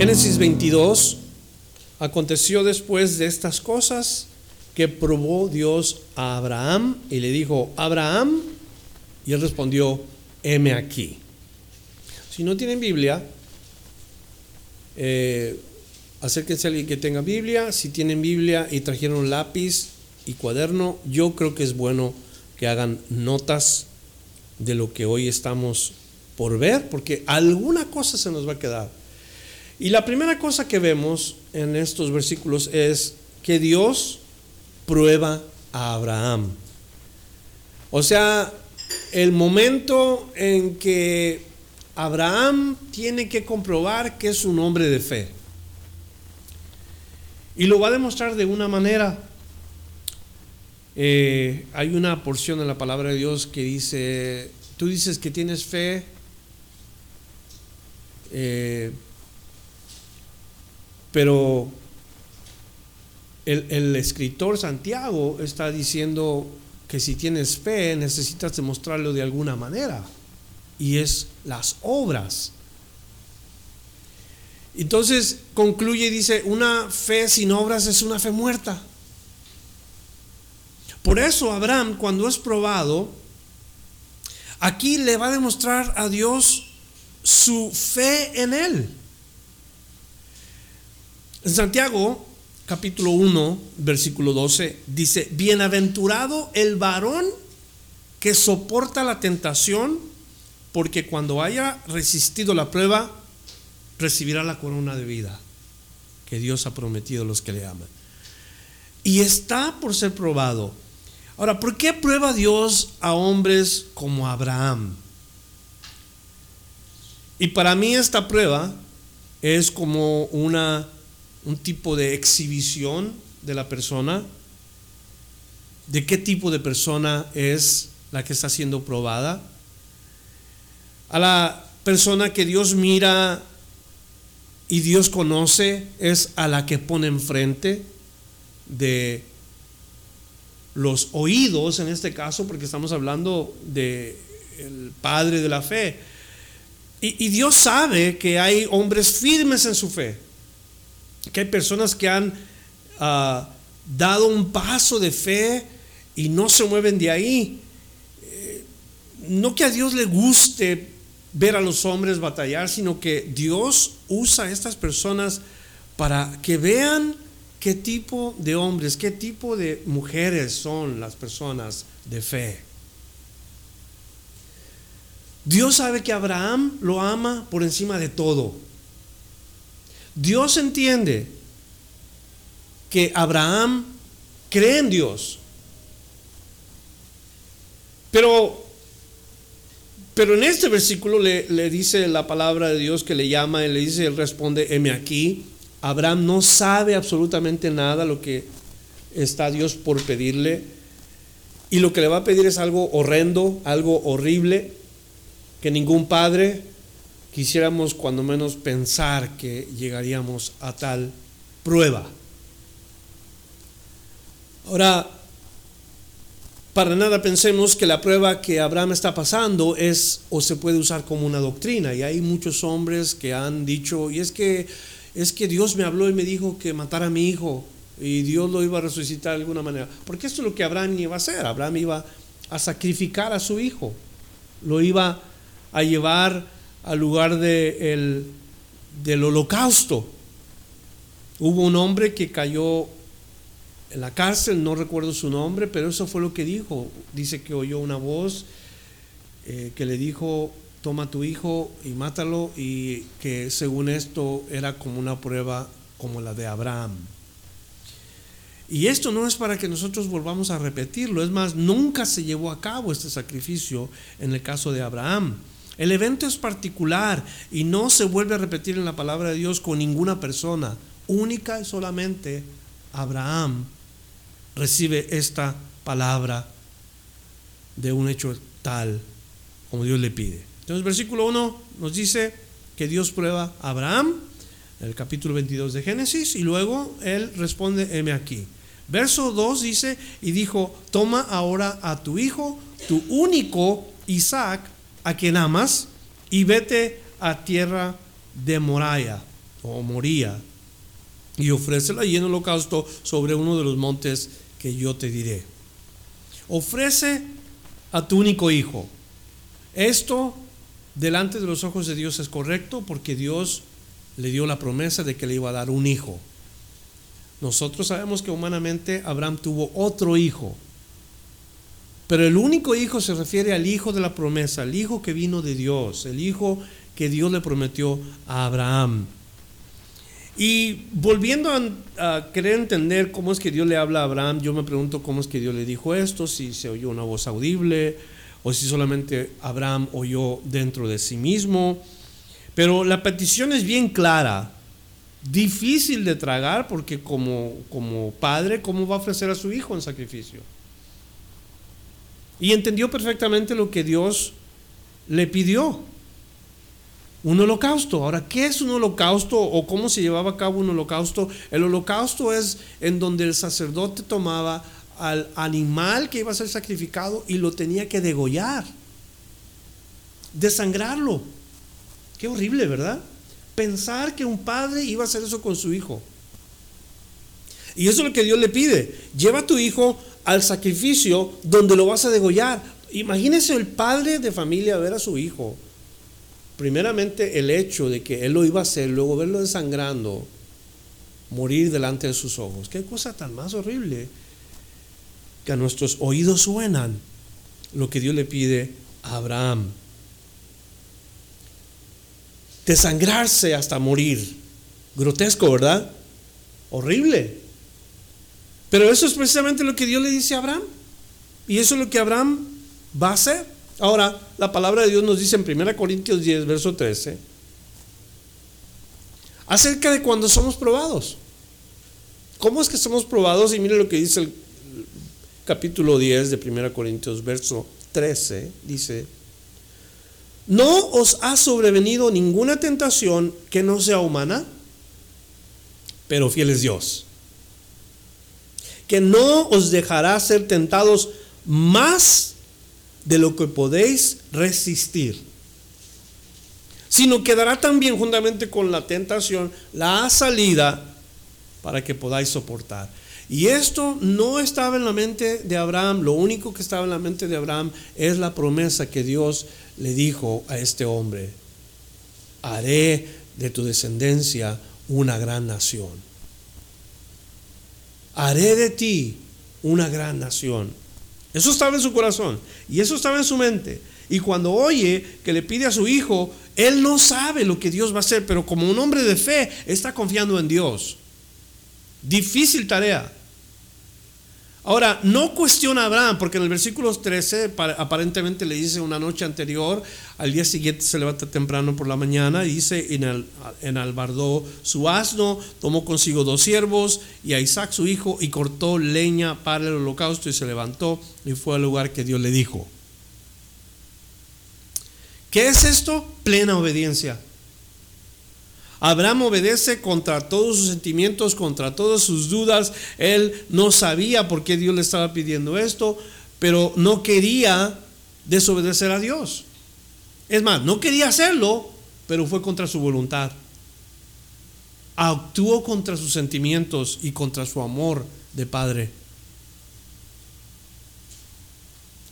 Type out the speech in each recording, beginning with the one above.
Génesis 22. Aconteció después de estas cosas que probó Dios a Abraham y le dijo, Abraham, y él respondió, heme aquí. Si no tienen Biblia, eh, acérquense a alguien que tenga Biblia. Si tienen Biblia y trajeron lápiz y cuaderno, yo creo que es bueno que hagan notas de lo que hoy estamos por ver, porque alguna cosa se nos va a quedar. Y la primera cosa que vemos en estos versículos es que Dios prueba a Abraham. O sea, el momento en que Abraham tiene que comprobar que es un hombre de fe. Y lo va a demostrar de una manera. Eh, hay una porción en la palabra de Dios que dice, tú dices que tienes fe, eh, pero el, escritor Santiago está diciendo que si tienes fe necesitas demostrarlo de alguna manera. Y es las obras. Entonces concluye y dice, una fe sin obras es una fe muerta. Por eso Abraham, cuando es probado, aquí le va a demostrar a Dios su fe en él. En Santiago, capítulo 1, versículo 12, dice, bienaventurado el varón que soporta la tentación, porque cuando haya resistido la prueba, recibirá la corona de vida que Dios ha prometido a los que le aman. Y está por ser probado. Ahora, ¿por qué prueba Dios a hombres como Abraham? Y para mí esta prueba es como una un tipo de exhibición de la persona, de qué tipo de persona es la que está siendo probada. A la persona que Dios mira y Dios conoce es a la que pone enfrente de los oídos, en este caso, porque estamos hablando de el padre de la fe. Y, y Dios sabe que hay hombres firmes en su fe que hay personas que han ah, dado un paso de fe y no se mueven de ahí. Eh, no que a Dios le guste ver a los hombres batallar, sino que Dios usa a estas personas para que vean qué tipo de hombres, qué tipo de mujeres son las personas de fe. Dios sabe que Abraham lo ama por encima de todo. Dios entiende que Abraham cree en Dios. Pero, pero en este versículo le, le, dice la palabra de Dios que le llama y le dice, él responde, heme aquí. Abraham no sabe absolutamente nada lo que está Dios por pedirle. Y lo que le va a pedir es algo horrendo, algo horrible, que ningún padre, quisiéramos cuando menos pensar que llegaríamos a tal prueba. Ahora, para nada pensemos que la prueba que Abraham está pasando es o se puede usar como una doctrina. Y hay muchos hombres que han dicho, y es que, es que Dios me habló y me dijo que matara a mi hijo y Dios lo iba a resucitar de alguna manera. Porque esto es lo que Abraham iba a hacer. Abraham iba a sacrificar a su hijo. Lo iba a llevar al lugar de del holocausto. Hubo un hombre que cayó en la cárcel, no recuerdo su nombre, pero eso fue lo que dijo. Dice que oyó una voz eh, que le dijo, toma tu hijo y mátalo, y que según esto era como una prueba como la de Abraham. Y esto no es para que nosotros volvamos a repetirlo, es más, nunca se llevó a cabo este sacrificio en el caso de Abraham. El evento es particular y no se vuelve a repetir en la palabra de Dios con ninguna persona. Única y solamente Abraham recibe esta palabra de un hecho tal como Dios le pide. Entonces, versículo 1 nos dice que Dios prueba a Abraham, en el capítulo 22 de Génesis, y luego él responde, heme aquí. Verso 2 dice, y dijo, toma ahora a tu hijo, tu único Isaac, a quien amas, y vete a tierra de Moraya o Moría, y ofrécela y en holocausto sobre uno de los montes que yo te diré. Ofrece a tu único hijo. Esto delante de los ojos de Dios es correcto porque Dios le dio la promesa de que le iba a dar un hijo. Nosotros sabemos que humanamente Abraham tuvo otro hijo, pero el único hijo se refiere al hijo de la promesa, el hijo que vino de Dios, el hijo que Dios le prometió a Abraham. Y volviendo a, querer entender cómo es que Dios le habla a Abraham, yo me pregunto cómo es que Dios le dijo esto, si se oyó una voz audible o si solamente Abraham oyó dentro de sí mismo. Pero la petición es bien clara, difícil de tragar porque como, como padre, ¿cómo va a ofrecer a su hijo en sacrificio? Y entendió perfectamente lo que Dios le pidió. Un holocausto. Ahora, ¿qué es un holocausto o cómo se llevaba a cabo un holocausto? El holocausto es en donde el sacerdote tomaba al animal que iba a ser sacrificado y lo tenía que degollar, desangrarlo. Qué horrible, ¿verdad? Pensar que un padre iba a hacer eso con su hijo. Y eso es lo que Dios le pide. Lleva a tu hijo al sacrificio donde lo vas a degollar. Imagínese el padre de familia ver a su hijo primeramente el hecho de que él lo iba a hacer, luego verlo desangrando, morir delante de sus ojos. Qué cosa tan más horrible que a nuestros oídos suenan lo que Dios le pide a Abraham. Desangrarse hasta morir. Grotesco, ¿verdad? Horrible. Pero eso es precisamente lo que Dios le dice a Abraham. Y eso es lo que Abraham va a hacer. Ahora, la palabra de Dios nos dice en 1 Corintios 10, verso 13, acerca de cuando somos probados. ¿Cómo es que somos probados? Y mire lo que dice el capítulo 10 de 1 Corintios, verso 13, dice, no os ha sobrevenido ninguna tentación que no sea humana, pero fiel es Dios, que no os dejará ser tentados más de lo que podéis resistir, sino que dará también juntamente con la tentación la salida para que podáis soportar. Y esto no estaba en la mente de Abraham, lo único que estaba en la mente de Abraham es la promesa que Dios le dijo a este hombre, haré de tu descendencia una gran nación. Haré de ti una gran nación. Eso estaba en su corazón y eso estaba en su mente. Y cuando oye que le pide a su hijo, él no sabe lo que Dios va a hacer, pero como un hombre de fe está confiando en Dios. Difícil tarea. Ahora, no cuestiona a Abraham, porque en el versículo 13 aparentemente le dice una noche anterior, al día siguiente se levanta temprano por la mañana y dice, en, en albardó su asno, tomó consigo dos siervos y a Isaac su hijo y cortó leña para el holocausto y se levantó y fue al lugar que Dios le dijo. ¿Qué es esto? Plena obediencia. Abraham obedece contra todos sus sentimientos, contra todas sus dudas. Él no sabía por qué Dios le estaba pidiendo esto, pero no quería desobedecer a Dios. Es más, no quería hacerlo, pero fue contra su voluntad. Actuó contra sus sentimientos y contra su amor de padre.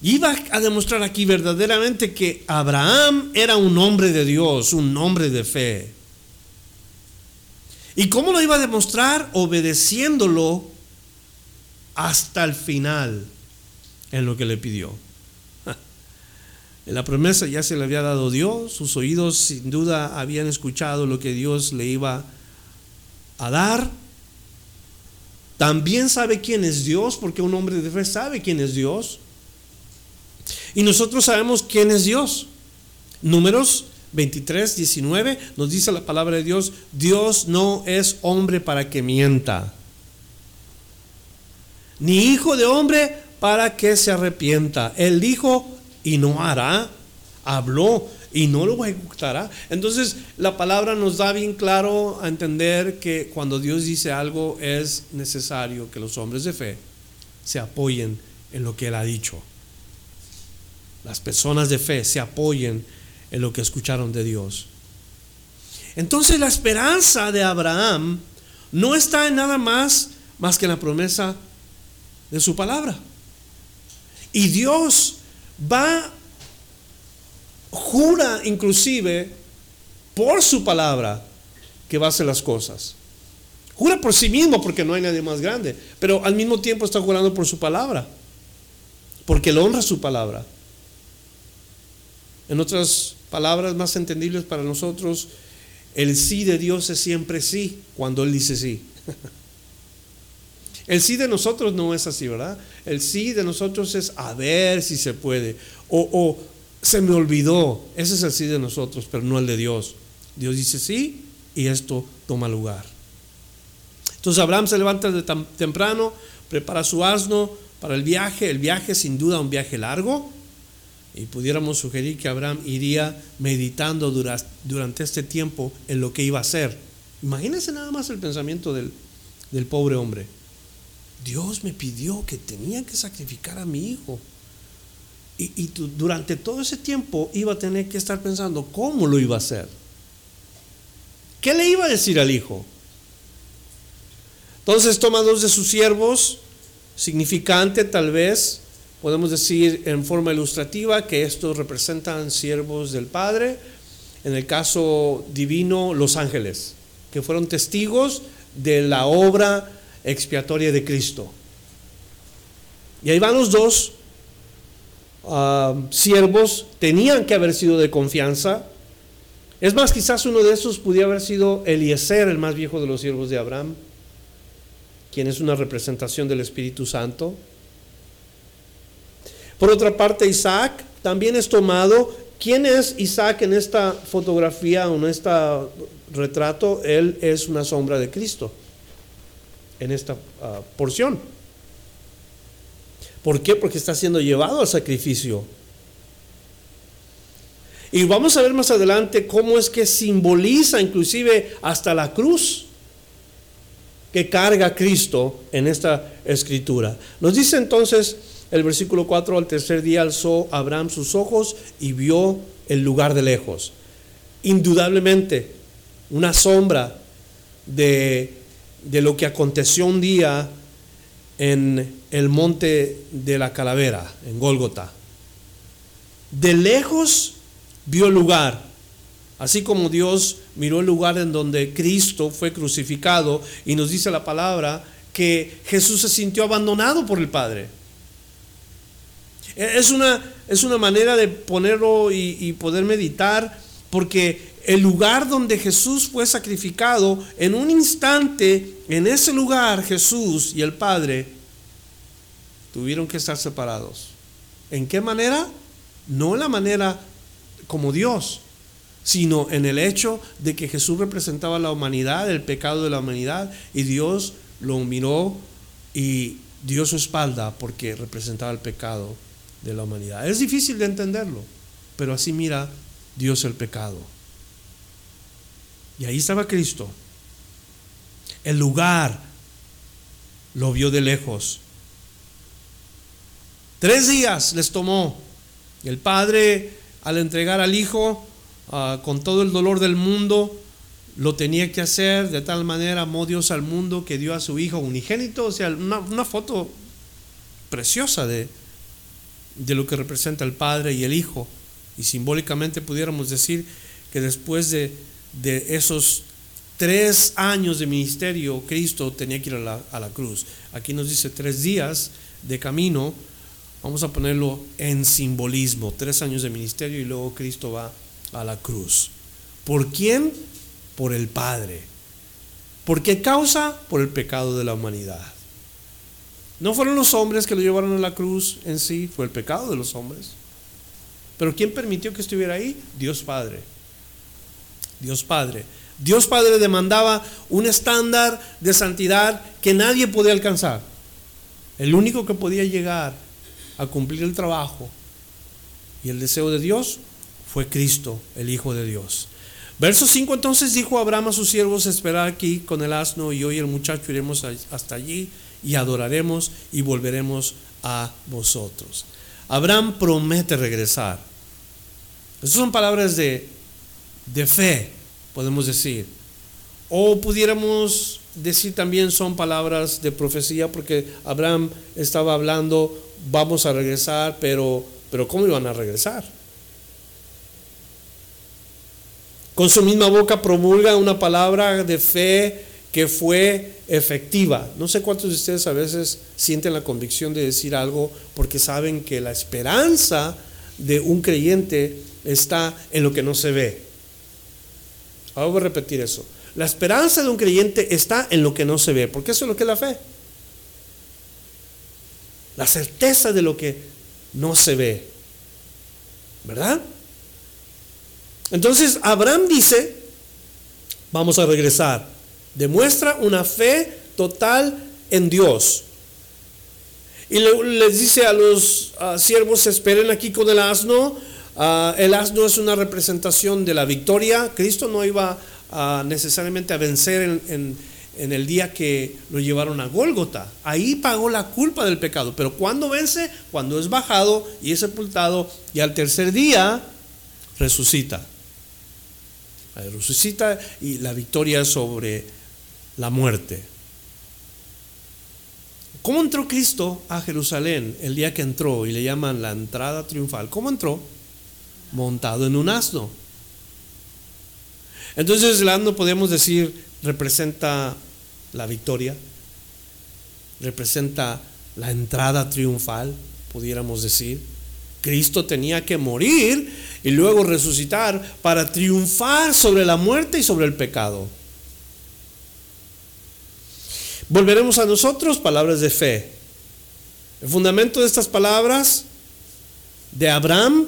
Iba a demostrar aquí verdaderamente que Abraham era un hombre de Dios, un hombre de fe. ¿Y cómo lo iba a demostrar? Obedeciéndolo hasta el final en lo que le pidió. La promesa ya se le había dado Dios, sus oídos sin duda habían escuchado lo que Dios le iba a dar. También sabe quién es Dios, porque un hombre de fe sabe quién es Dios. Y nosotros sabemos quién es Dios. Números 23, 19 nos dice la palabra de Dios, Dios no es hombre para que mienta, ni hijo de hombre para que se arrepienta. Él dijo y no hará, habló y no lo ejecutará. Entonces la palabra nos da bien claro a entender que cuando Dios dice algo es necesario que los hombres de fe se apoyen en lo que Él ha dicho. Las personas de fe se apoyen en lo que escucharon de Dios. Entonces la esperanza de Abraham no está en nada más más que en la promesa de su palabra. Y Dios va, jura inclusive por su palabra que va a hacer las cosas. Jura por sí mismo porque no hay nadie más grande, pero al mismo tiempo está jurando por su palabra, porque él honra su palabra. En otras palabras más entendibles para nosotros, el sí de Dios es siempre sí cuando Él dice sí. El sí de nosotros no es así, ¿verdad? El sí de nosotros es a ver si se puede. O, se me olvidó. Ese es el sí de nosotros, pero no el de Dios. Dios dice sí y esto toma lugar. Entonces Abraham se levanta de temprano, prepara su asno para el viaje. El viaje sin duda un viaje largo. Y pudiéramos sugerir que Abraham iría meditando durante este tiempo en lo que iba a hacer. Imagínense nada más el pensamiento del, del pobre hombre. Dios me pidió que tenía que sacrificar a mi hijo. Y, y durante todo ese tiempo iba a tener que estar pensando cómo lo iba a hacer. ¿Qué le iba a decir al hijo? Entonces toma dos de sus siervos, significante tal vez, Podemos decir en forma ilustrativa que estos representan siervos del Padre, en el caso divino los ángeles, que fueron testigos de la obra expiatoria de Cristo. Y ahí van los dos ah, siervos, tenían que haber sido de confianza. Es más, quizás uno de esos pudiera haber sido Eliezer, el más viejo de los siervos de Abraham, quien es una representación del Espíritu Santo. Por otra parte, Isaac también es tomado. ¿Quién es Isaac en esta fotografía o en este retrato? Él es una sombra de Cristo en esta ah, porción. ¿Por qué? Porque está siendo llevado al sacrificio. Y vamos a ver más adelante cómo es que simboliza inclusive hasta la cruz que carga Cristo en esta escritura. Nos dice entonces el versículo 4, al tercer día alzó Abraham sus ojos y vio el lugar de lejos. Indudablemente, una sombra de, de lo que aconteció un día en el monte de la calavera, en Gólgota. De lejos vio el lugar, así como Dios miró el lugar en donde Cristo fue crucificado y nos dice la palabra que Jesús se sintió abandonado por el Padre. Es una, es una manera de ponerlo y, poder meditar, porque el lugar donde Jesús fue sacrificado, en un instante, en ese lugar Jesús y el Padre tuvieron que estar separados. ¿En qué manera? No en la manera como Dios, sino en el hecho de que Jesús representaba la humanidad, el pecado de la humanidad, y Dios lo miró y dio su espalda porque representaba el pecado de la humanidad. Es difícil de entenderlo, pero así mira Dios el pecado. Y ahí estaba Cristo. El lugar lo vio de lejos. Tres días les tomó. El padre, al entregar al hijo, ah, con todo el dolor del mundo, lo tenía que hacer de tal manera, amó Dios al mundo que dio a su hijo unigénito. O sea, una foto preciosa de, de lo que representa el Padre y el Hijo. Y simbólicamente pudiéramos decir que después de, esos tres años de ministerio, Cristo tenía que ir a la, a la cruz. Aquí nos dice tres días de camino, vamos a ponerlo en simbolismo, tres años de ministerio y luego Cristo va a la cruz. ¿Por quién? Por el Padre. ¿Por qué causa? Por el pecado de la humanidad. No fueron los hombres que lo llevaron a la cruz en sí, fue el pecado de los hombres. Pero ¿quién permitió que estuviera ahí? Dios Padre. Dios Padre. Dios Padre demandaba un estándar de santidad que nadie podía alcanzar. El único que podía llegar a cumplir el trabajo y el deseo de Dios fue Cristo, el Hijo de Dios. Verso 5 entonces dijo Abraham a sus siervos, esperar aquí con el asno y hoy el muchacho iremos hasta allí y adoraremos y volveremos a vosotros. Abraham promete regresar. Esas son palabras de, de fe, podemos decir. O pudiéramos decir también son palabras de profecía porque Abraham estaba hablando, vamos a regresar, pero, pero ¿cómo iban a regresar? Con su misma boca promulga una palabra de fe que fue efectiva. No sé cuántos de ustedes a veces sienten la convicción de decir algo porque saben que la esperanza de un creyente está en lo que no se ve. Ahora voy a repetir eso. La esperanza de un creyente está en lo que no se ve, porque eso es lo que es la fe. La certeza de lo que no se ve. ¿Verdad? Entonces Abraham dice, vamos a regresar, demuestra una fe total en Dios. Y les dice a los siervos, esperen aquí con el asno. Ah, el asno es una representación de la victoria. Cristo no iba necesariamente a vencer en, el día que lo llevaron a Gólgota. Ahí pagó la culpa del pecado. Pero cuando vence, cuando es bajado y es sepultado, y al tercer día resucita resucita y la victoria sobre la muerte. ¿Cómo entró Cristo a Jerusalén el día que entró y le llaman la entrada triunfal? ¿Cómo entró? Montado en un asno. Entonces el asno podemos decir representa la victoria, representa la entrada triunfal, pudiéramos decir. Cristo tenía que morir y luego resucitar para triunfar sobre la muerte y sobre el pecado. Volveremos a nosotros, palabras de fe. El fundamento de estas palabras de Abraham,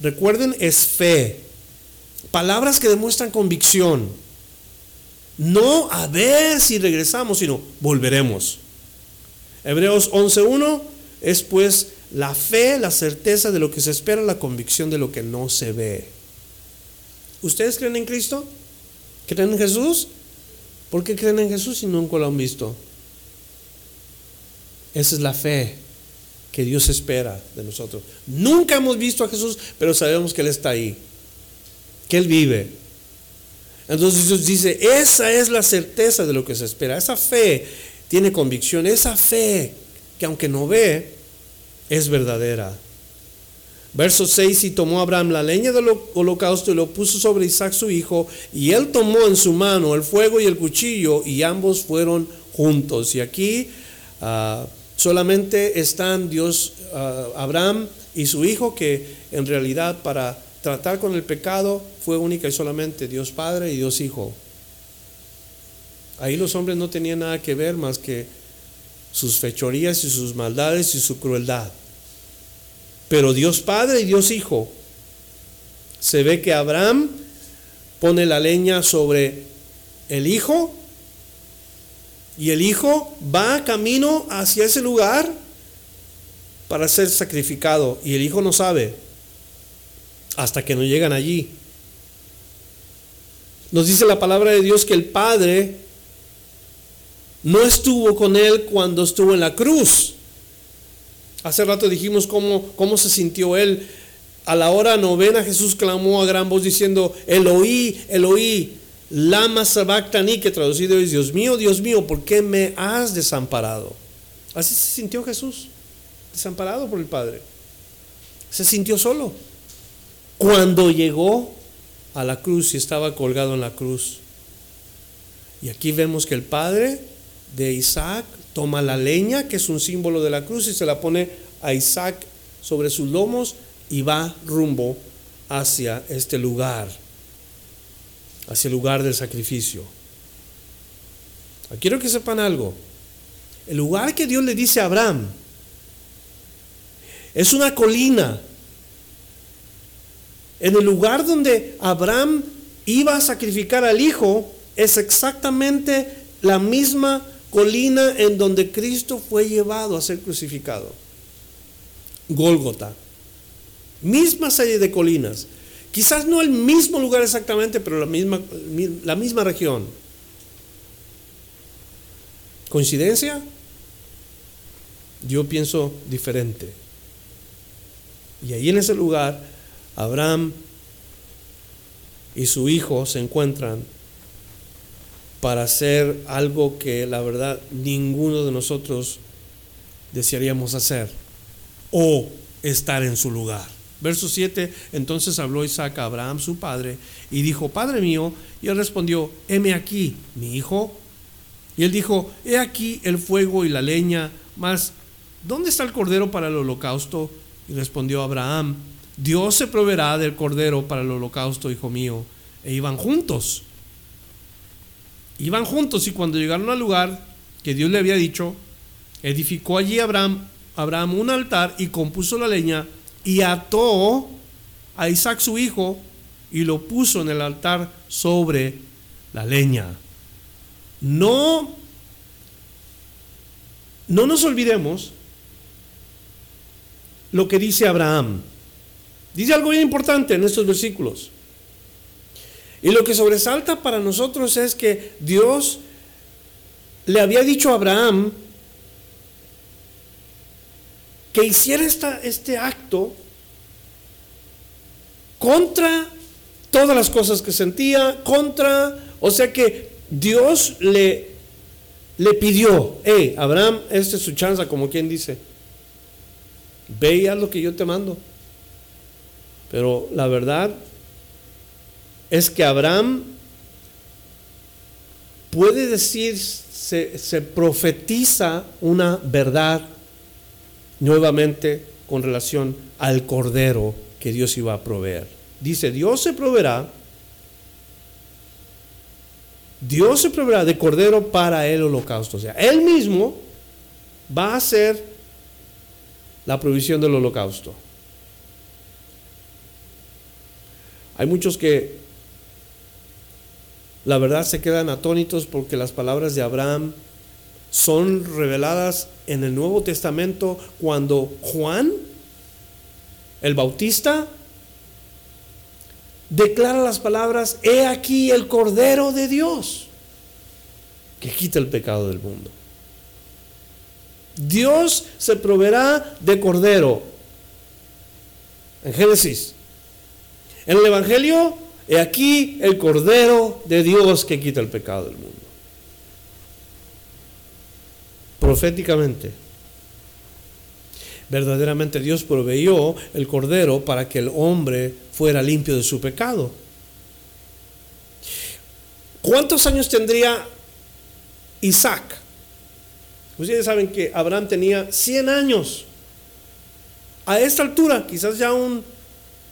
recuerden, es fe. Palabras que demuestran convicción. No a ver si regresamos, sino volveremos. Hebreos 11.1 es pues la fe, la certeza de lo que se espera, la convicción de lo que no se ve. ¿Ustedes creen en Cristo? ¿Creen en Jesús? ¿Por qué creen en Jesús si nunca lo han visto? Esa es la fe que Dios espera de nosotros. Nunca hemos visto a Jesús, pero sabemos que Él está ahí, que Él vive. Entonces Dios dice, esa es la certeza de lo que se espera. Esa fe tiene convicción, esa fe que aunque no ve, es verdadera. Verso 6, y tomó Abraham la leña del holocausto y lo puso sobre Isaac su hijo, y él tomó en su mano el fuego y el cuchillo, y ambos fueron juntos. Y aquí ah, solamente están Dios, ah, Abraham y su hijo, que en realidad para tratar con el pecado fue única y solamente Dios Padre y Dios Hijo. Ahí los hombres no tenían nada que ver más que sus fechorías y sus maldades y su crueldad. Pero Dios Padre y Dios Hijo, se ve que Abraham pone la leña sobre el Hijo y el Hijo va camino hacia ese lugar para ser sacrificado y el Hijo no sabe hasta que no llegan allí. Nos dice la palabra de Dios que el Padre no estuvo con él cuando estuvo en la cruz. Hace rato dijimos cómo, cómo se sintió él. A la hora novena Jesús clamó a gran voz diciendo, Eloí, Eloí, lama sabactani, que traducido es, Dios mío, Dios mío, ¿por qué me has desamparado? Así se sintió Jesús, desamparado por el Padre. Se sintió solo. Cuando llegó a la cruz y estaba colgado en la cruz. Y aquí vemos que el Padre de Isaac, toma la leña, que es un símbolo de la cruz, y se la pone a Isaac sobre sus lomos y va rumbo hacia este lugar, hacia el lugar del sacrificio. Quiero que sepan algo. El lugar que Dios le dice a Abraham es una colina En el lugar donde Abraham iba a sacrificar al hijo, es exactamente la misma colina en donde Cristo fue llevado a ser crucificado. Gólgota. Misma serie de colinas. Quizás no el mismo lugar exactamente, pero la misma, la misma región. ¿Coincidencia? Yo pienso diferente. Y ahí en ese lugar, Abraham y su hijo se encuentran para hacer algo que la verdad ninguno de nosotros desearíamos hacer o estar en su lugar. Verso 7, entonces habló Isaac a Abraham su padre y dijo, Padre mío, y él respondió, heme aquí, mi hijo. Y él dijo, he aquí el fuego y la leña, mas ¿dónde está el cordero para el holocausto? Y respondió Abraham, Dios se proveerá del cordero para el holocausto, hijo mío. E iban juntos. Iban juntos y cuando llegaron al lugar que Dios le había dicho, edificó allí Abraham, Abraham un altar y compuso la leña y ató a Isaac su hijo y lo puso en el altar sobre la leña. No, no nos olvidemos lo que dice Abraham. Dice algo bien importante en estos versículos. Y lo que sobresalta para nosotros es que Dios le había dicho a Abraham que hiciera este acto contra todas las cosas que sentía, contra, o sea que Dios le, le pidió, hey, Abraham, esta es su chance, como quien dice, ve y haz lo que yo te mando. Pero la verdad es que Abraham puede decir, se, profetiza una verdad nuevamente con relación al cordero que Dios iba a proveer. Dice, Dios se proveerá, Dios se proveerá de cordero para el holocausto. O sea, Él mismo va a hacer la provisión del holocausto. Hay muchos que la verdad se quedan atónitos porque las palabras de Abraham son reveladas en el Nuevo Testamento cuando Juan, el Bautista, declara las palabras, he aquí el Cordero de Dios, que quita el pecado del mundo. Dios se proveerá de Cordero. En Génesis. En el Evangelio, he aquí el Cordero de Dios que quita el pecado del mundo proféticamente. Verdaderamente Dios proveyó el cordero para que el hombre fuera limpio de su pecado. ¿Cuántos años tendría Isaac? Ustedes saben que Abraham tenía 100 años. A esta altura, quizás ya un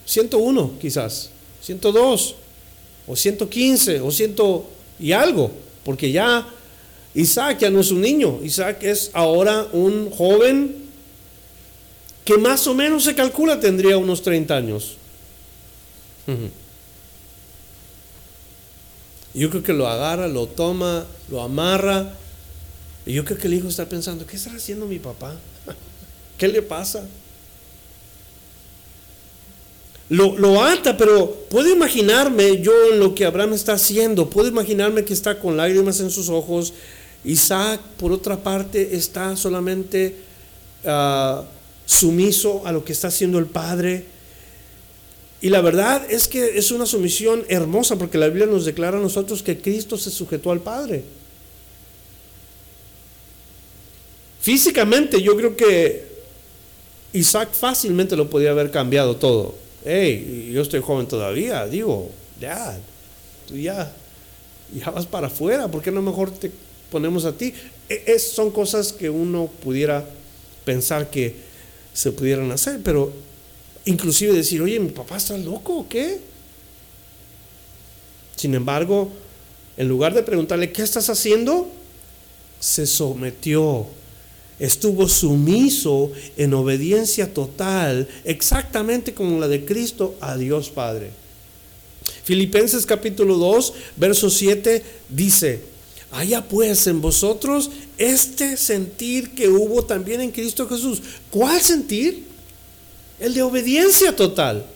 101, quizás, 102, o 115, o 100 y algo, porque ya Isaac ya no es un niño, Isaac es ahora un joven que más o menos se calcula tendría unos 30 años. Yo creo que lo agarra, lo toma, lo amarra. Y yo creo que el hijo está pensando, ¿qué está haciendo mi papá? ¿Qué le pasa? Lo, lo, ata, pero puedo imaginarme yo en lo que Abraham está haciendo, puedo imaginarme que está con lágrimas en sus ojos, Isaac, por otra parte, está solamente ah, sumiso a lo que está haciendo el Padre. Y la verdad es que es una sumisión hermosa porque la Biblia nos declara a nosotros que Cristo se sujetó al Padre. Físicamente yo creo que Isaac fácilmente lo podía haber cambiado todo. Hey, yo estoy joven todavía, digo, ya, tú ya, ya vas para afuera, ¿por qué no mejor te ponemos a ti. E, es, son cosas que uno pudiera pensar que se pudieran hacer, pero inclusive decir, oye, mi papá está loco o qué. Sin embargo, en lugar de preguntarle, ¿qué estás haciendo? Se sometió estuvo sumiso en obediencia total, exactamente como la de Cristo a Dios Padre. Filipenses capítulo 2, verso 7 dice, haya pues en vosotros este sentir que hubo también en Cristo Jesús. ¿Cuál sentir? El de obediencia total.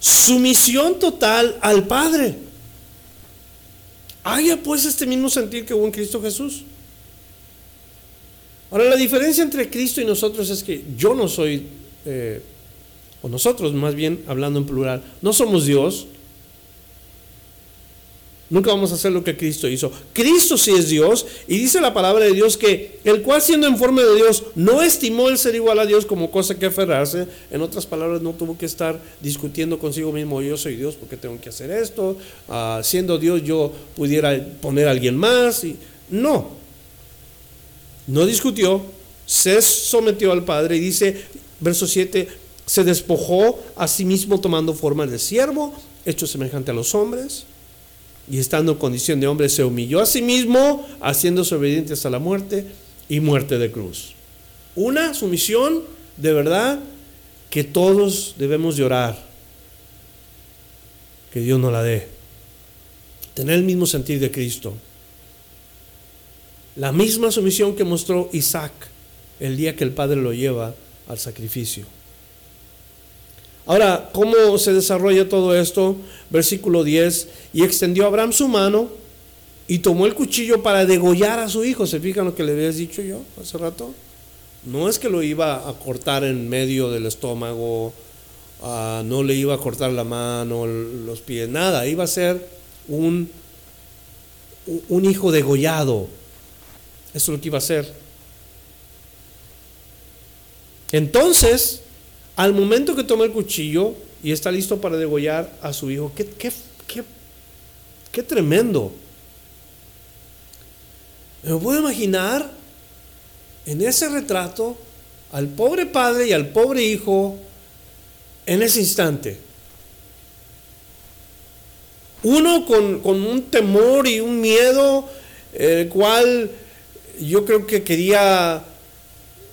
Sumisión total al Padre. Haya pues este mismo sentir que hubo en Cristo Jesús. Ahora, la diferencia entre Cristo y nosotros es que yo no soy, eh, o nosotros más bien hablando en plural, no somos Dios. Nunca vamos a hacer lo que Cristo hizo. Cristo sí es Dios y dice la palabra de Dios que el cual siendo en forma de Dios no estimó el ser igual a Dios como cosa que aferrarse. En otras palabras, no tuvo que estar discutiendo consigo mismo, yo soy Dios porque tengo que hacer esto. Ah, siendo Dios yo pudiera poner a alguien más. Y, no, no discutió, se sometió al Padre y dice, verso 7, se despojó a sí mismo tomando forma de siervo, hecho semejante a los hombres, y estando en condición de hombre se humilló a sí mismo, haciéndose obediente hasta la muerte y muerte de cruz. Una sumisión de verdad que todos debemos llorar, que Dios nos la dé. Tener el mismo sentir de Cristo. La misma sumisión que mostró Isaac el día que el padre lo lleva al sacrificio. Ahora, ¿cómo se desarrolla todo esto? Versículo 10, y extendió Abraham su mano y tomó el cuchillo para degollar a su hijo. ¿Se fijan lo que le habías dicho yo hace rato? No es que lo iba a cortar en medio del estómago, ah, no le iba a cortar la mano, los pies, nada, iba a ser un, un hijo degollado, eso es lo que iba a hacer. Entonces, al momento que toma el cuchillo y está listo para degollar a su hijo, qué, qué, qué, qué tremendo. Me puedo imaginar en ese retrato al pobre padre y al pobre hijo en ese instante. Uno con, con un temor y un miedo, el cual yo creo que quería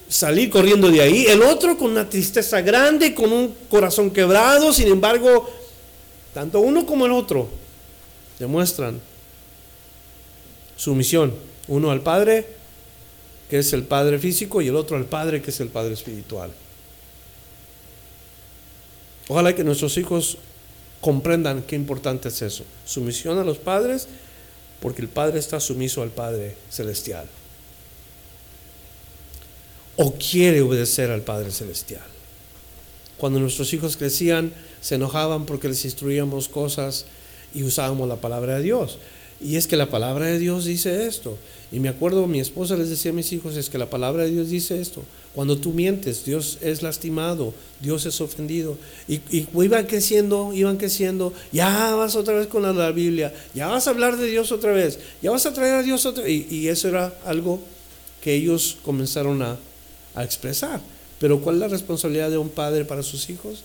salir corriendo de ahí. El otro con una tristeza grande, con un corazón quebrado. Sin embargo, tanto uno como el otro demuestran sumisión. Uno al Padre, que es el Padre físico, y el otro al Padre, que es el Padre espiritual. Ojalá que nuestros hijos comprendan qué importante es eso. Sumisión a los padres, porque el Padre está sumiso al Padre celestial o quiere obedecer al Padre Celestial. Cuando nuestros hijos crecían, se enojaban porque les instruíamos cosas y usábamos la palabra de Dios. Y es que la palabra de Dios dice esto. Y me acuerdo, mi esposa les decía a mis hijos, es que la palabra de Dios dice esto. Cuando tú mientes, Dios es lastimado, Dios es ofendido. Y, iban creciendo, iban creciendo. Ya vas otra vez con la, la, Biblia, ya vas a hablar de Dios otra vez, ya vas a traer a Dios otra vez. Y, y eso era algo que ellos comenzaron a, a expresar. Pero ¿cuál es la responsabilidad de un padre para sus hijos?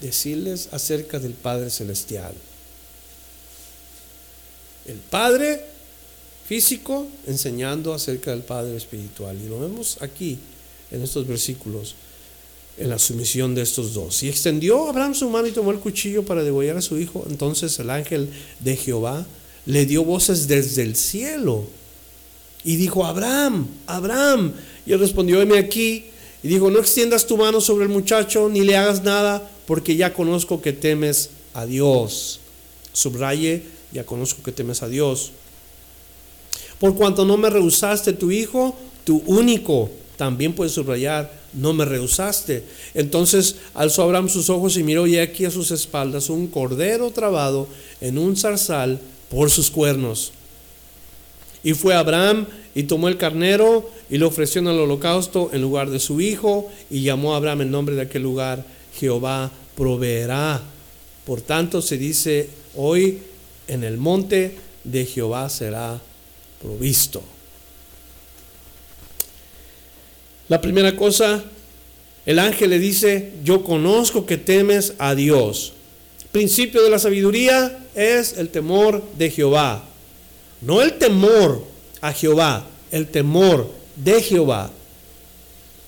Decirles acerca del Padre Celestial. El Padre físico enseñando acerca del Padre Espiritual. Y lo vemos aquí en estos versículos, en la sumisión de estos dos. Y extendió Abraham su mano y tomó el cuchillo para degollar a su hijo. Entonces el ángel de Jehová le dio voces desde el cielo y dijo, Abraham, Abraham. Y él respondió, heme aquí. Y dijo, no extiendas tu mano sobre el muchacho, ni le hagas nada, porque ya conozco que temes a Dios. Subraye, ya conozco que temes a Dios. Por cuanto no me rehusaste tu hijo, tu único, también puedes subrayar, no me rehusaste. Entonces alzó Abraham sus ojos y miró y aquí a sus espaldas un cordero trabado en un zarzal por sus cuernos. Y fue Abraham y tomó el carnero y lo ofreció en el holocausto en lugar de su hijo y llamó a Abraham el nombre de aquel lugar, Jehová proveerá. Por tanto se dice hoy en el monte de Jehová será provisto. La primera cosa, el ángel le dice, yo conozco que temes a Dios. Principio de la sabiduría es el temor de Jehová. No el temor a Jehová, el temor de Jehová.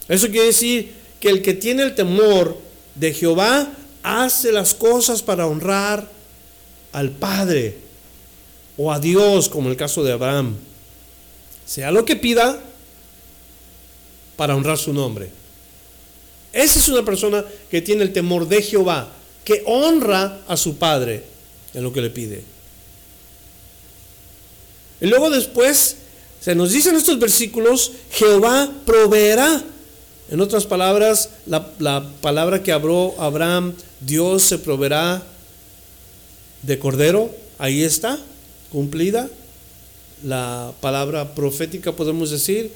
Eso quiere decir que el que tiene el temor de Jehová hace las cosas para honrar al Padre o a Dios, como el caso de Abraham. Sea lo que pida para honrar su nombre. Esa es una persona que tiene el temor de Jehová, que honra a su Padre en lo que le pide. Y luego después se nos dice en estos versículos, Jehová proveerá. En otras palabras, la, palabra que habló Abraham, Dios se proveerá de cordero, ahí está, cumplida. La palabra profética podemos decir,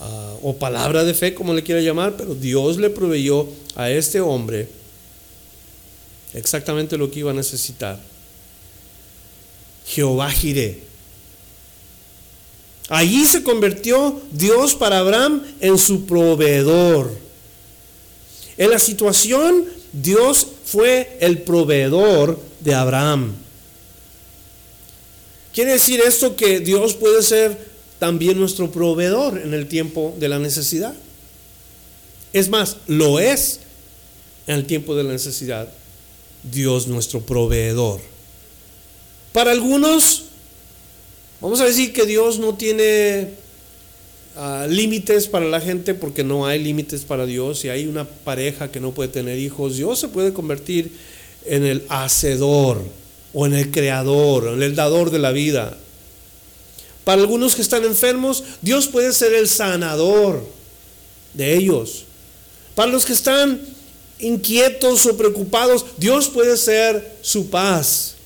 ah, o palabra de fe, como le quiera llamar, pero Dios le proveyó a este hombre exactamente lo que iba a necesitar. Jehová Jireh. Allí se convirtió Dios para Abraham en su proveedor. En la situación, Dios fue el proveedor de Abraham. Quiere decir esto que Dios puede ser también nuestro proveedor en el tiempo de la necesidad. Es más, lo es en el tiempo de la necesidad. Dios nuestro proveedor. Para algunos, vamos a decir que Dios no tiene ah, límites para la gente porque no hay límites para Dios. Si hay una pareja que no puede tener hijos, Dios se puede convertir en el hacedor o en el creador, en el dador de la vida. Para algunos que están enfermos, Dios puede ser el sanador de ellos. Para los que están inquietos o preocupados, Dios puede ser su paz.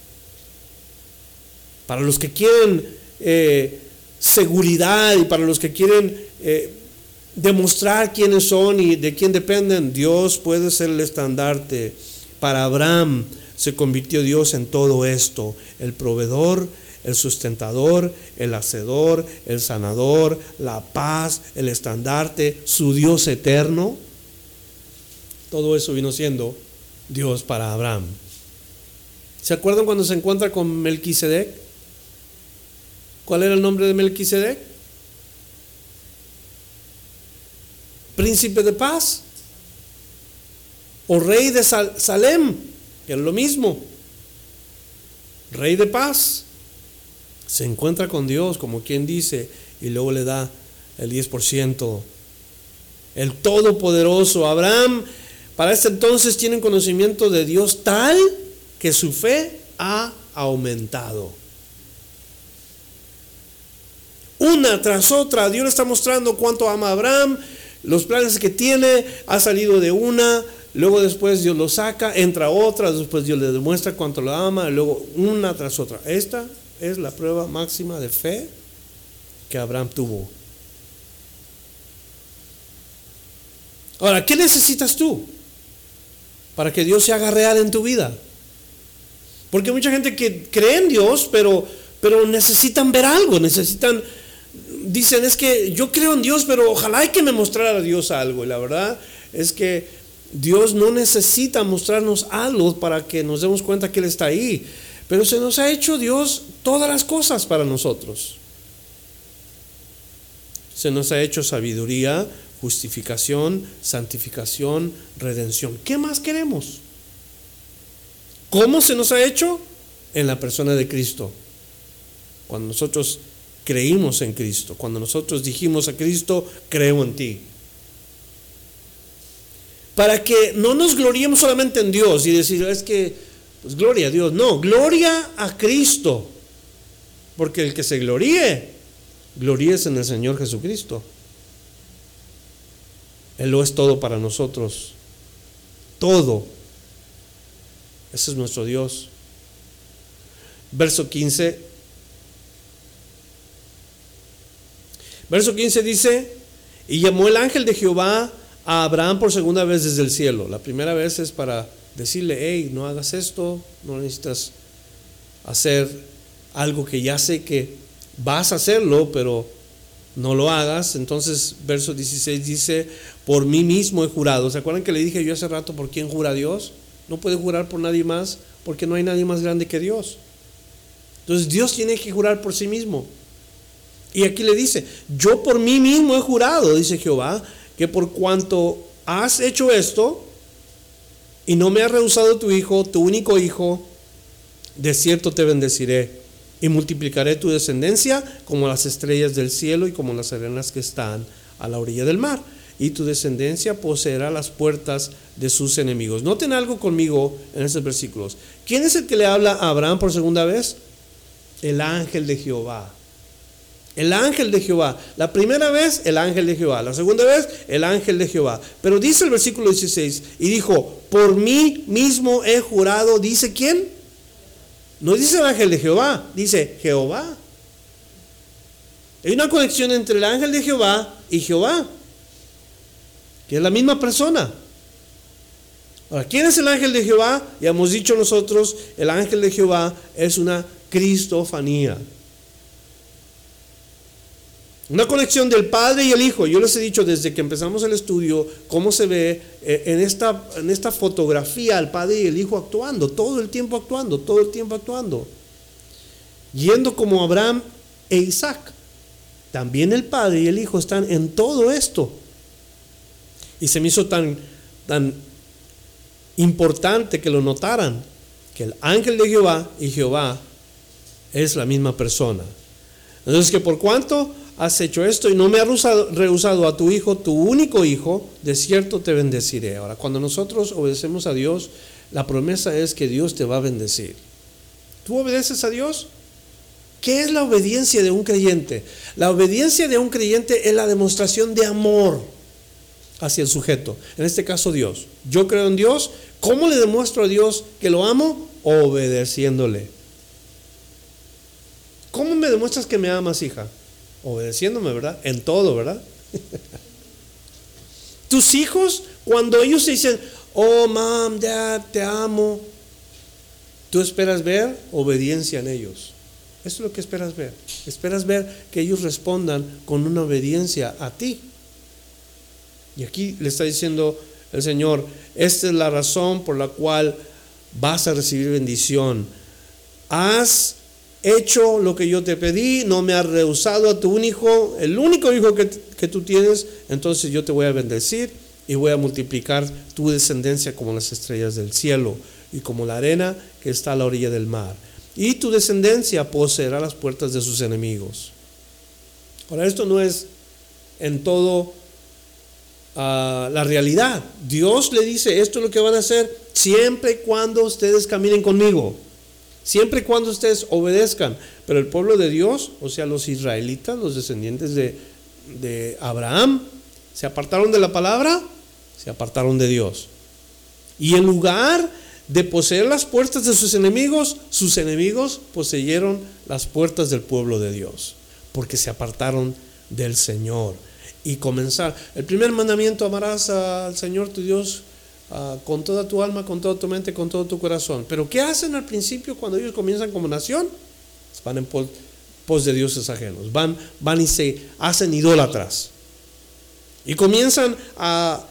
Para los que quieren eh, seguridad y para los que quieren eh, demostrar quiénes son y de quién dependen, Dios puede ser el estandarte. Para Abraham se convirtió Dios en todo esto, el proveedor, el sustentador, el hacedor, el sanador, la paz, el estandarte, su Dios eterno. Todo eso vino siendo Dios para Abraham. ¿Se acuerdan cuando se encuentra con Melquisedec? ¿Cuál era el nombre de Melquisedec? Príncipe de paz o rey de Salem, que es lo mismo. Rey de paz. Se encuentra con Dios, como quien dice, y luego le da el 10%. El Todopoderoso. Abraham, para este entonces, tiene conocimiento de Dios tal que su fe ha aumentado. Una tras otra, Dios le está mostrando cuánto ama a Abraham, los planes que tiene, ha salido de una, luego después Dios lo saca, entra otra, después Dios le demuestra cuánto lo ama, luego una tras otra. Esta es la prueba máxima de fe que Abraham tuvo. Ahora, ¿qué necesitas tú para que Dios se haga real en tu vida? Porque mucha gente que cree en Dios, pero, pero necesitan ver algo, necesitan dicen, es que yo creo en Dios, pero ojalá hay que me mostrara a Dios algo. Y la verdad es que Dios no necesita mostrarnos algo para que nos demos cuenta que Él está ahí. Pero se nos ha hecho Dios todas las cosas para nosotros. Se nos ha hecho sabiduría, justificación, santificación, redención. ¿Qué más queremos? ¿Cómo se nos ha hecho? En la persona de Cristo. Cuando nosotros creímos en Cristo. Cuando nosotros dijimos a Cristo, creo en ti. Para que no nos gloriemos solamente en Dios y decir, es que, pues gloria a Dios. No, gloria a Cristo. Porque el que se gloríe, gloríes en el Señor Jesucristo. Él lo es todo para nosotros. Todo. Ese es nuestro Dios. Verso 15 Verso 15 dice, y llamó el ángel de Jehová a Abraham por segunda vez desde el cielo. La primera vez es para decirle, hey, no hagas esto, no necesitas hacer algo que ya sé que vas a hacerlo, pero no lo hagas. Entonces, verso 16 dice, por mí mismo he jurado. ¿Se acuerdan que le dije yo hace rato por quién jura Dios? No puede jurar por nadie más porque no hay nadie más grande que Dios. Entonces Dios tiene que jurar por sí mismo. Y aquí le dice, yo por mí mismo he jurado, dice Jehová, que por cuanto has hecho esto y no me has rehusado tu hijo, tu único hijo, de cierto te bendeciré y multiplicaré tu descendencia como las estrellas del cielo y como las arenas que están a la orilla del mar. Y tu descendencia poseerá las puertas de sus enemigos. Noten algo conmigo en estos versículos. ¿Quién es el que le habla a Abraham por segunda vez? El ángel de Jehová. El ángel de Jehová. La primera vez, el ángel de Jehová. La segunda vez, el ángel de Jehová. Pero dice el versículo 16, y dijo, por mí mismo he jurado, dice quién? No dice el ángel de Jehová, dice Jehová. Hay una conexión entre el ángel de Jehová y Jehová, que es la misma persona. Ahora, ¿quién es el ángel de Jehová? Ya hemos dicho nosotros, el ángel de Jehová es una cristofanía. Una conexión del Padre y el Hijo. Yo les he dicho desde que empezamos el estudio cómo se ve eh, en esta, en esta fotografía al Padre y el Hijo actuando, todo el tiempo actuando, todo el tiempo actuando. Yendo como Abraham e Isaac. También el Padre y el Hijo están en todo esto. Y se me hizo tan, tan importante que lo notaran, que el ángel de Jehová y Jehová es la misma persona. Entonces que por cuanto has hecho esto y no me has rehusado a tu hijo, tu único hijo, de cierto te bendeciré. Ahora, cuando nosotros obedecemos a Dios, la promesa es que Dios te va a bendecir. ¿Tú obedeces a Dios? ¿Qué es la obediencia de un creyente? La obediencia de un creyente es la demostración de amor hacia el sujeto, en este caso Dios. Yo creo en Dios, ¿cómo le demuestro a Dios que lo amo? Obedeciéndole. ¿Cómo me demuestras que me amas, hija? Obedeciéndome, ¿verdad? En todo, ¿verdad? Tus hijos, cuando ellos dicen, oh, mom, dad, te amo, tú esperas ver obediencia en ellos. Eso es lo que esperas ver. Esperas ver que ellos respondan con una obediencia a ti. Y aquí le está diciendo el Señor, esta es la razón por la cual vas a recibir bendición. Haz hecho lo que yo te pedí, no me has rehusado a tu único, el único hijo que, que tú tienes, entonces yo te voy a bendecir y voy a multiplicar tu descendencia como las estrellas del cielo y como la arena que está a la orilla del mar. Y tu descendencia poseerá las puertas de sus enemigos. Ahora, esto no es en todo ah, la realidad. Dios le dice, esto es lo que van a hacer siempre y cuando ustedes caminen conmigo siempre y cuando ustedes obedezcan. Pero el pueblo de Dios, o sea, los israelitas, los descendientes de, Abraham, se apartaron de la palabra, se apartaron de Dios. Y en lugar de poseer las puertas de sus enemigos, sus enemigos poseyeron las puertas del pueblo de Dios, porque se apartaron del Señor. Y comenzar, el primer mandamiento, amarás al Señor tu Dios Ah, con toda tu alma, con toda tu mente, con todo tu corazón. Pero ¿qué hacen al principio cuando ellos comienzan como nación? Van en pos, de dioses ajenos, van, van y se hacen idólatras. Y comienzan a,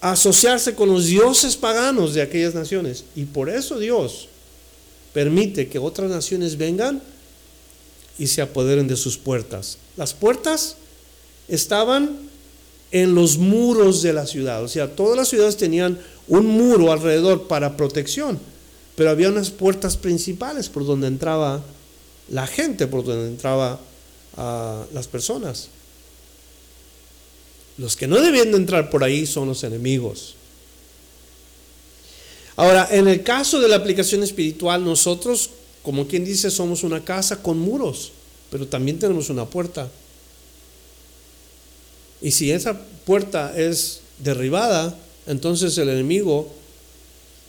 a asociarse con los dioses paganos de aquellas naciones. Y por eso Dios permite que otras naciones vengan y se apoderen de sus puertas. Las puertas estaban en los muros de la ciudad. O sea, todas las ciudades tenían un muro alrededor para protección, pero había unas puertas principales por donde entraba la gente, por donde entraba ah, las personas. Los que no debían de entrar por ahí son los enemigos. Ahora, en el caso de la aplicación espiritual, nosotros, como quien dice, somos una casa con muros, pero también tenemos una puerta. Y si esa puerta es derribada, entonces el enemigo,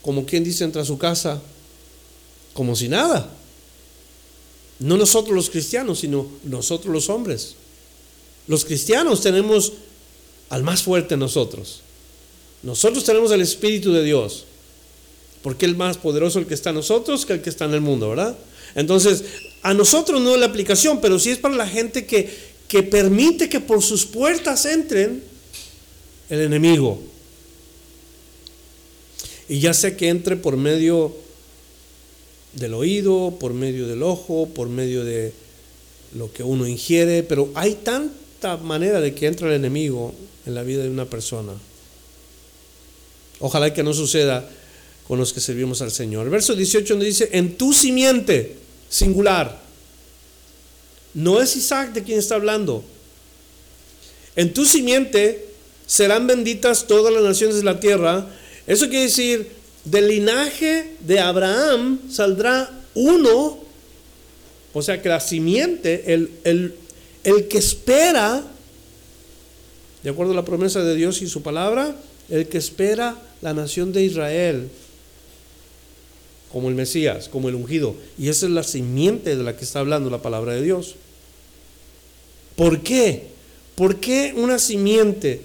como quien dice, entra a su casa como si nada. No nosotros los cristianos, sino nosotros los hombres. Los cristianos tenemos al más fuerte en nosotros. Nosotros tenemos el Espíritu de Dios. Porque el más poderoso el que está en nosotros que el que está en el mundo, ¿verdad? Entonces, a nosotros no es la aplicación, pero sí es para la gente que, que permite que por sus puertas entren el enemigo. Y ya sea que entre por medio del oído, por medio del ojo, por medio de lo que uno ingiere, pero hay tanta manera de que entre el enemigo en la vida de una persona. Ojalá que no suceda con los que servimos al Señor. Verso 18 nos dice, en tu simiente, singular. No es Isaac de quien está hablando. En tu simiente serán benditas todas las naciones de la tierra. Eso quiere decir, del linaje de Abraham saldrá uno, o sea que la simiente, el, el, el que espera, de acuerdo a la promesa de Dios y su palabra, el que espera la nación de Israel como el Mesías, como el ungido. Y esa es la simiente de la que está hablando la palabra de Dios. ¿Por qué? ¿Por qué una simiente?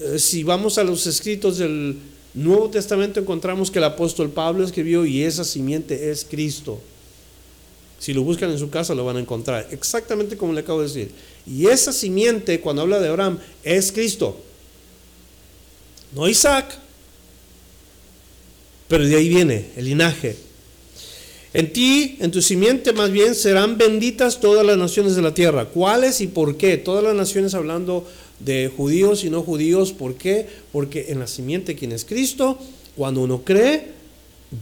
Eh, si vamos a los escritos del Nuevo Testamento encontramos que el apóstol Pablo escribió y esa simiente es Cristo. Si lo buscan en su casa lo van a encontrar, exactamente como le acabo de decir. Y esa simiente, cuando habla de Abraham, es Cristo. No Isaac, pero de ahí viene el linaje. En ti, en tu simiente más bien, serán benditas todas las naciones de la tierra. ¿Cuáles y por qué? Todas las naciones hablando de judíos y no judíos. ¿Por qué? Porque en la simiente, quien es Cristo, cuando uno cree,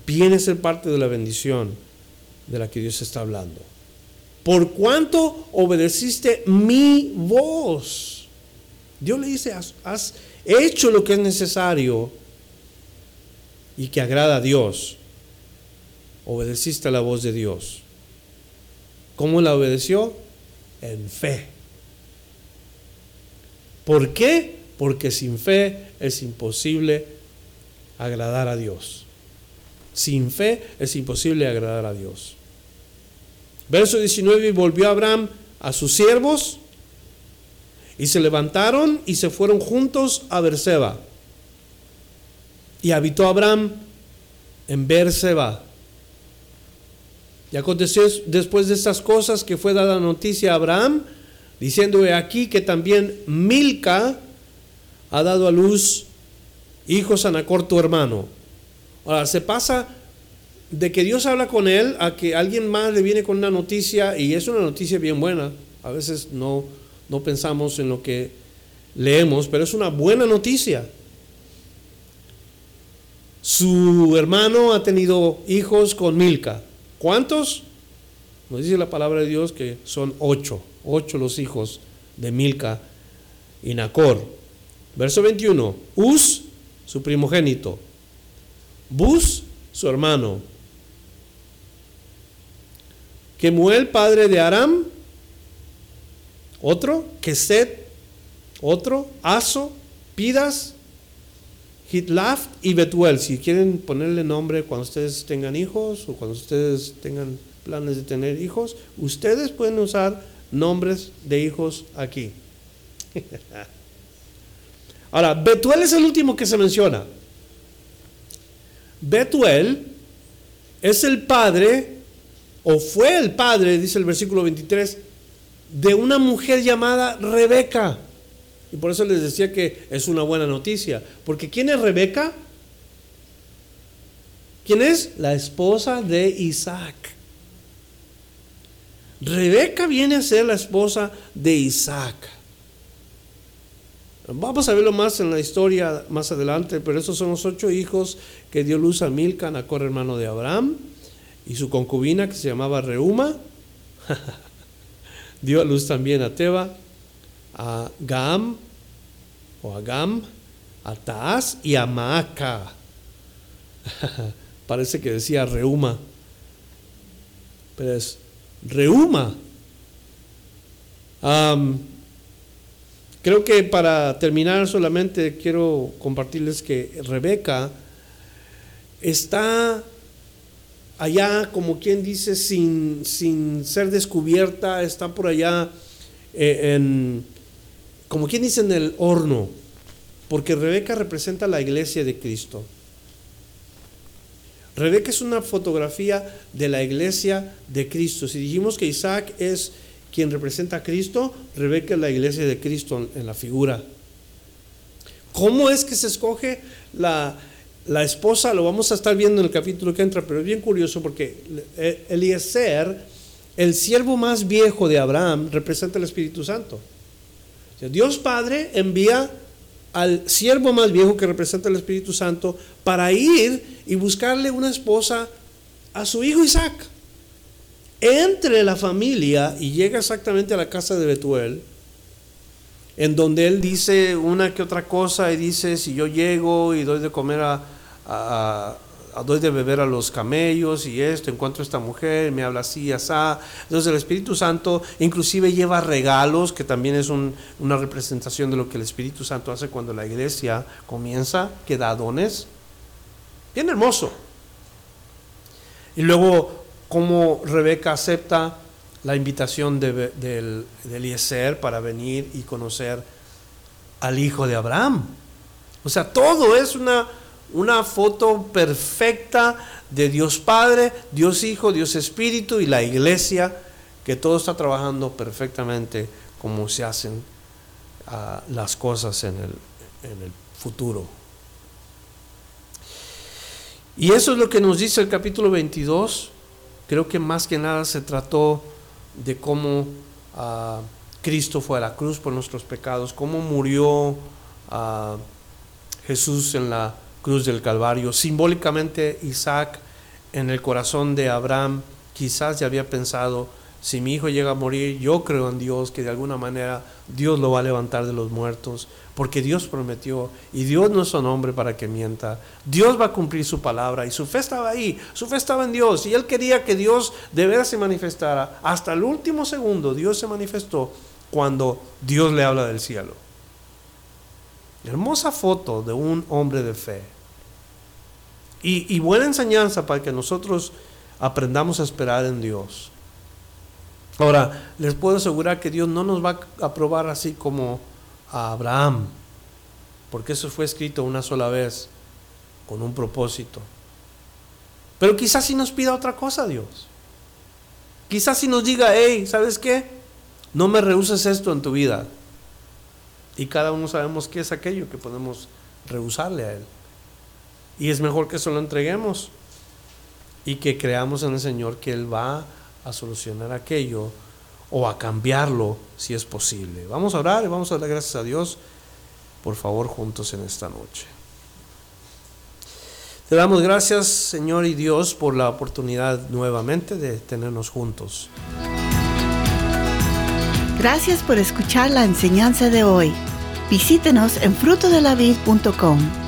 viene a ser parte de la bendición de la que Dios está hablando. Por cuanto obedeciste mi voz. Dios le dice, has, has hecho lo que es necesario y que agrada a Dios. Obedeciste a la voz de Dios. ¿Cómo la obedeció? En fe. ¿Por qué? Porque sin fe es imposible agradar a Dios. Sin fe es imposible agradar a Dios. Verso 19, y volvió Abraham a sus siervos y se levantaron y se fueron juntos a Berseba. Y habitó Abraham en Berseba. Y aconteció después de estas cosas que fue dada noticia a Abraham, diciendo aquí que también Milca ha dado a luz hijos a Nacor tu hermano. Ahora, se pasa de que Dios habla con él a que alguien más le viene con una noticia y es una noticia bien buena. A veces no, no pensamos en lo que leemos, pero es una buena noticia. Su hermano ha tenido hijos con Milca. ¿Cuántos? Nos dice la palabra de Dios que son ocho. Ocho los hijos de Milca y Nacor. Verso 21. Uz, su primogénito. Bus, su hermano. Kemuel, padre de Aram. Otro. Keset, otro. Aso, Pidas, Hitlaf y Betuel, si quieren ponerle nombre cuando ustedes tengan hijos o cuando ustedes tengan planes de tener hijos, ustedes pueden usar nombres de hijos aquí. Ahora, Betuel es el último que se menciona. Betuel es el padre, o fue el padre, dice el versículo 23, de una mujer llamada Rebeca. Y por eso les decía que es una buena noticia. Porque ¿quién es Rebeca? ¿Quién es? La esposa de Isaac. Rebeca viene a ser la esposa de Isaac. Vamos a verlo más en la historia más adelante, pero esos son los ocho hijos que dio luz a Milca, Nacor hermano de Abraham, y su concubina que se llamaba Reuma. dio a luz también a Teba, a Gam o a Gam, a Taaz y a Maaca. Parece que decía Reuma, pero es Reuma. creo que para terminar solamente quiero compartirles que Rebeca está allá, como quien dice, sin, sin ser descubierta, está por allá eh, en, como quien dice, en el horno, porque Rebeca representa la iglesia de Cristo. Rebeca es una fotografía de la iglesia de Cristo. Si dijimos que Isaac es quien representa a Cristo, Rebeca es la iglesia de Cristo en la figura. ¿Cómo es que se escoge la, la esposa? Lo vamos a estar viendo en el capítulo que entra, pero es bien curioso porque Eliezer el siervo más viejo de Abraham representa el Espíritu Santo. Dios Padre envía al siervo más viejo que representa el Espíritu Santo para ir y buscarle una esposa a su hijo Isaac. Entre la familia y llega exactamente a la casa de Betuel, en donde él dice una que otra cosa y dice, si yo llego y doy de comer a, doy de beber a los camellos y esto, encuentro a esta mujer, me habla así, así. Entonces el Espíritu Santo inclusive lleva regalos, que también es una representación de lo que el Espíritu Santo hace cuando la iglesia comienza, que da dones. Bien hermoso. Y luego, como Rebeca acepta la invitación de, de Eliezer para venir y conocer al hijo de Abraham. O sea, todo es una una foto perfecta de Dios Padre, Dios Hijo, Dios Espíritu y la iglesia, que todo está trabajando perfectamente como se hacen ah, las cosas en el, en el futuro. Y eso es lo que nos dice el capítulo 22. Creo que más que nada se trató de cómo ah, Cristo fue a la cruz por nuestros pecados, cómo murió ah, Jesús en la cruz del Calvario. Simbólicamente Isaac en el corazón de Abraham quizás ya había pensado, si mi hijo llega a morir, yo creo en Dios, que de alguna manera Dios lo va a levantar de los muertos, porque Dios prometió, y Dios no es un hombre para que mienta, Dios va a cumplir su palabra, y su fe estaba ahí, su fe estaba en Dios, y él quería que Dios de veras se manifestara. Hasta el último segundo Dios se manifestó cuando Dios le habla del cielo. Hermosa foto de un hombre de fe. Y, buena enseñanza para que nosotros aprendamos a esperar en Dios. Ahora, les puedo asegurar que Dios no nos va a probar así como a Abraham, porque eso fue escrito una sola vez, con un propósito. Pero quizás si nos pida otra cosa Dios. Quizás si nos diga, hey, ¿sabes qué? No me rehuses esto en tu vida. Y cada uno sabemos qué es aquello que podemos rehusarle a Él. Y es mejor que se lo entreguemos y que creamos en el Señor que Él va a solucionar aquello o a cambiarlo si es posible. Vamos a orar y vamos a darle gracias a Dios, por favor, juntos en esta noche. Te damos gracias, Señor y Dios, por la oportunidad nuevamente de tenernos juntos. Gracias por escuchar la enseñanza de hoy. Visítenos en frutodelavid.com